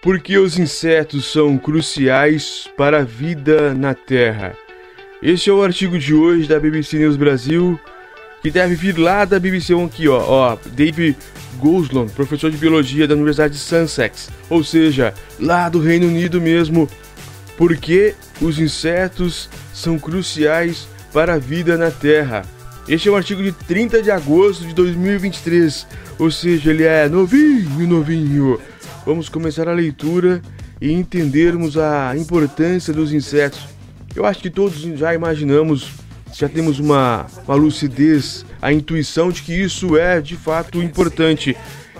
Por que os insetos são cruciais para a vida na Terra? Este é o artigo de hoje da BBC News Brasil, que deve vir lá da BBC aqui, ó, ó, Dave Goslon, professor de biologia da Universidade de Sussex, ou seja, lá do Reino Unido mesmo. Por que os insetos são cruciais para a vida na Terra? Este é um artigo de 30 de agosto de 2023, ou seja, ele é novinho, novinho. Vamos começar a leitura e entendermos a importância dos insetos. Eu acho que todos já imaginamos, já temos uma, uma lucidez, a intuição de que isso é de fato importante.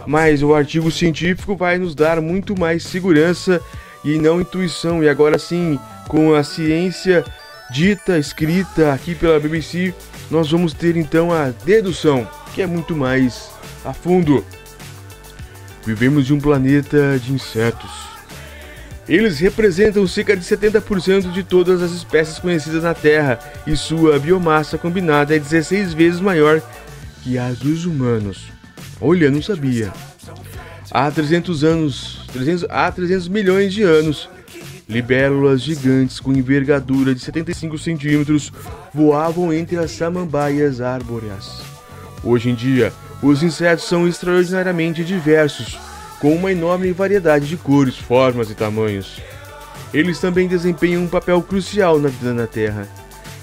Mas o artigo científico vai nos dar muito mais segurança e não intuição. E agora sim, com a ciência dita, escrita aqui pela BBC, nós vamos ter então a dedução, que é muito mais a fundo. Vivemos em um planeta de insetos. Eles representam cerca de 70% de todas as espécies conhecidas na Terra e sua biomassa combinada é 16 vezes maior que a dos humanos. Olha, não sabia. Há 300 anos, 300, há 300 milhões de anos, libélulas gigantes com envergadura de 75 centímetros voavam entre as samambaias árboreas. Hoje em dia, os insetos são extraordinariamente diversos, com uma enorme variedade de cores, formas e tamanhos. Eles também desempenham um papel crucial na vida na Terra.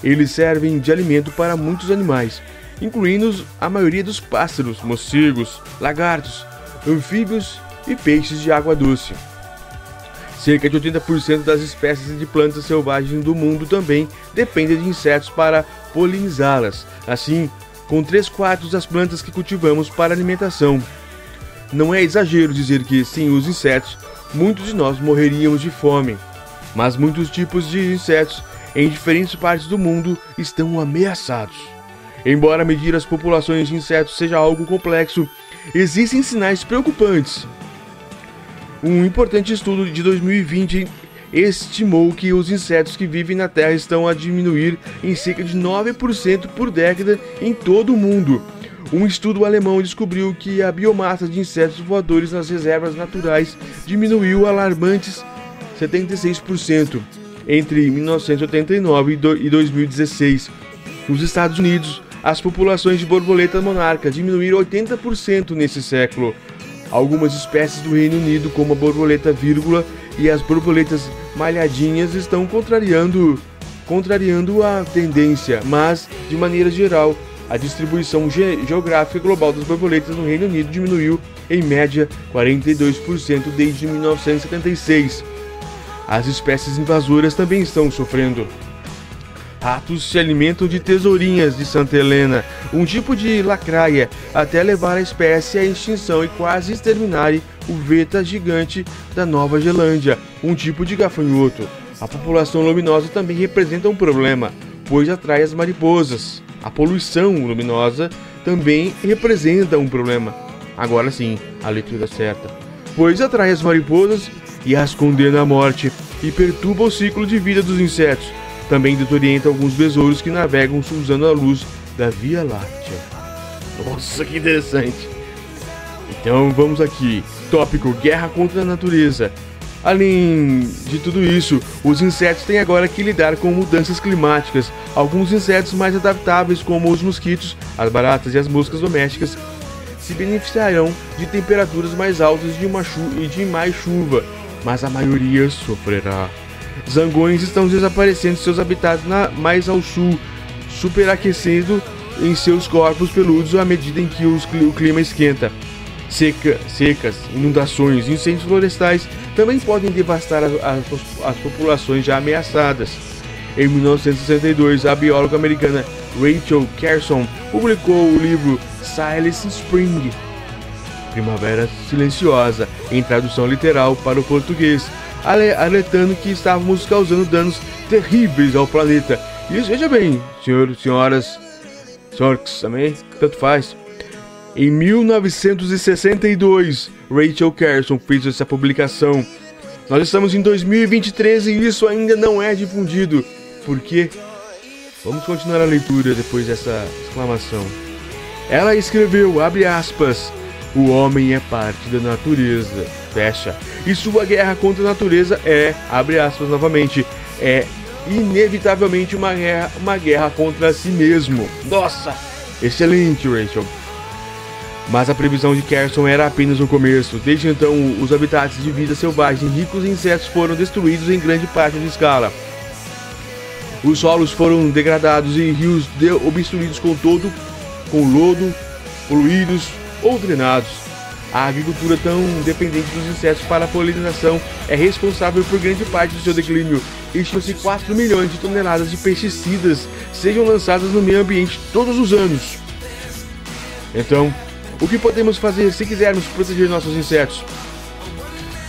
Eles servem de alimento para muitos animais, incluindo a maioria dos pássaros, morcegos, lagartos, anfíbios e peixes de água doce. Cerca de 80% das espécies de plantas selvagens do mundo também dependem de insetos para polinizá-las. Assim, com 3 quartos das plantas que cultivamos para alimentação. Não é exagero dizer que, sem os insetos, muitos de nós morreríamos de fome. Mas muitos tipos de insetos em diferentes partes do mundo estão ameaçados. Embora medir as populações de insetos seja algo complexo, existem sinais preocupantes. Um importante estudo de 2020 estimou que os insetos que vivem na Terra estão a diminuir em cerca de 9% por década em todo o mundo. Um estudo alemão descobriu que a biomassa de insetos voadores nas reservas naturais diminuiu alarmantes 76% entre 1989 e 2016. Nos Estados Unidos, as populações de borboletas monarcas diminuíram 80% nesse século. Algumas espécies do Reino Unido, como a borboleta vírgula e as borboletas malhadinhas, estão contrariando, contrariando a tendência, mas, de maneira geral, a distribuição ge geográfica global das borboletas no Reino Unido diminuiu em média 42% desde 1976. As espécies invasoras também estão sofrendo. Ratos se alimentam de tesourinhas de Santa Helena, um tipo de lacraia, até levar a espécie à extinção e quase exterminar o veta gigante da Nova Zelândia, um tipo de gafanhoto. A população luminosa também representa um problema, pois atrai as mariposas. A poluição luminosa também representa um problema. Agora sim, a leitura certa. Pois atrai as mariposas e as condena à morte e perturba o ciclo de vida dos insetos também desorienta alguns besouros que navegam usando a luz da Via Láctea. Nossa, que interessante! Então vamos aqui. Tópico: Guerra contra a natureza. Além de tudo isso, os insetos têm agora que lidar com mudanças climáticas. Alguns insetos mais adaptáveis, como os mosquitos, as baratas e as moscas domésticas, se beneficiarão de temperaturas mais altas e de mais chuva, mas a maioria sofrerá. Zangões estão desaparecendo de seus habitats na, mais ao sul, superaquecendo em seus corpos peludos à medida em que os, o clima esquenta. Seca, secas, inundações incêndios florestais também podem devastar as, as, populações já ameaçadas. Em 1962, a bióloga americana Rachel Carson publicou o livro Silence Spring, Primavera Silenciosa, em tradução literal para o português, alertando que estávamos causando danos terríveis ao planeta. E veja bem, senhores, senhoras, senhores também, tanto faz. Em 1962, Rachel Carson fez essa publicação. Nós estamos em 2023 e isso ainda não é difundido. Por quê? Vamos continuar a leitura depois dessa exclamação. Ela escreveu, abre aspas, O homem é parte da natureza. Fecha. E sua guerra contra a natureza é, abre aspas novamente, é inevitavelmente uma guerra, uma guerra contra si mesmo. Nossa! Excelente, Rachel. Mas a previsão de Carson era apenas o começo. Desde então, os habitats de vida selvagem ricos em insetos foram destruídos em grande parte de escala. Os solos foram degradados e rios obstruídos com todo, com lodo, poluídos ou drenados. A agricultura tão dependente dos insetos para a polinização é responsável por grande parte do seu declínio. Estima-se 4 milhões de toneladas de pesticidas sejam lançadas no meio ambiente todos os anos. Então, o que podemos fazer se quisermos proteger nossos insetos?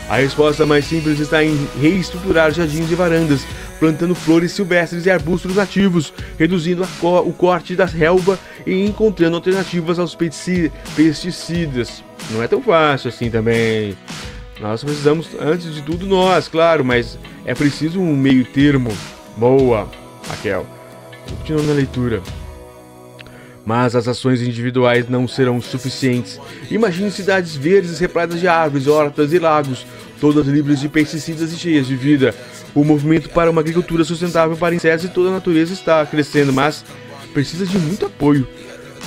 A resposta mais simples está em reestruturar jardins e varandas, plantando flores silvestres e arbustos nativos, reduzindo co o corte da relva e encontrando alternativas aos pesticidas. Não é tão fácil assim também. Nós precisamos, antes de tudo, nós, claro, mas é preciso um meio termo. Boa, Raquel. Continuando a leitura. Mas as ações individuais não serão suficientes. Imagine cidades verdes repletas de árvores, hortas e lagos, todas livres de pesticidas e cheias de vida. O movimento para uma agricultura sustentável para insetos e toda a natureza está crescendo, mas precisa de muito apoio,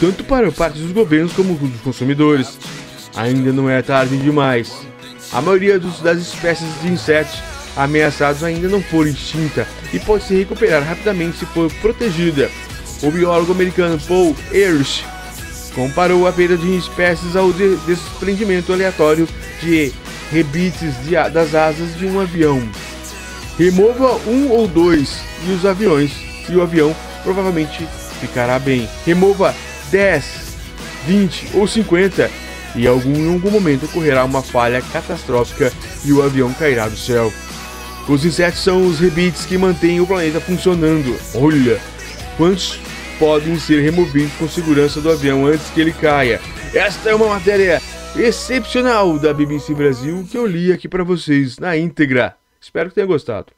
tanto para parte dos governos como dos consumidores. Ainda não é tarde demais. A maioria dos, das espécies de insetos ameaçados ainda não foram extinta e pode se recuperar rapidamente se for protegida. O biólogo americano Paul Ehrlich comparou a perda de espécies ao de desprendimento aleatório de rebites de, das asas de um avião. Remova um ou dois e os aviões e o avião provavelmente ficará bem. Remova 10, 20 ou 50 e algum, em algum momento ocorrerá uma falha catastrófica e o avião cairá do céu. Os insetos são os rebites que mantêm o planeta funcionando. Olha, quantos podem ser removidos com segurança do avião antes que ele caia? Esta é uma matéria excepcional da BBC Brasil que eu li aqui para vocês na íntegra. Espero que tenha gostado.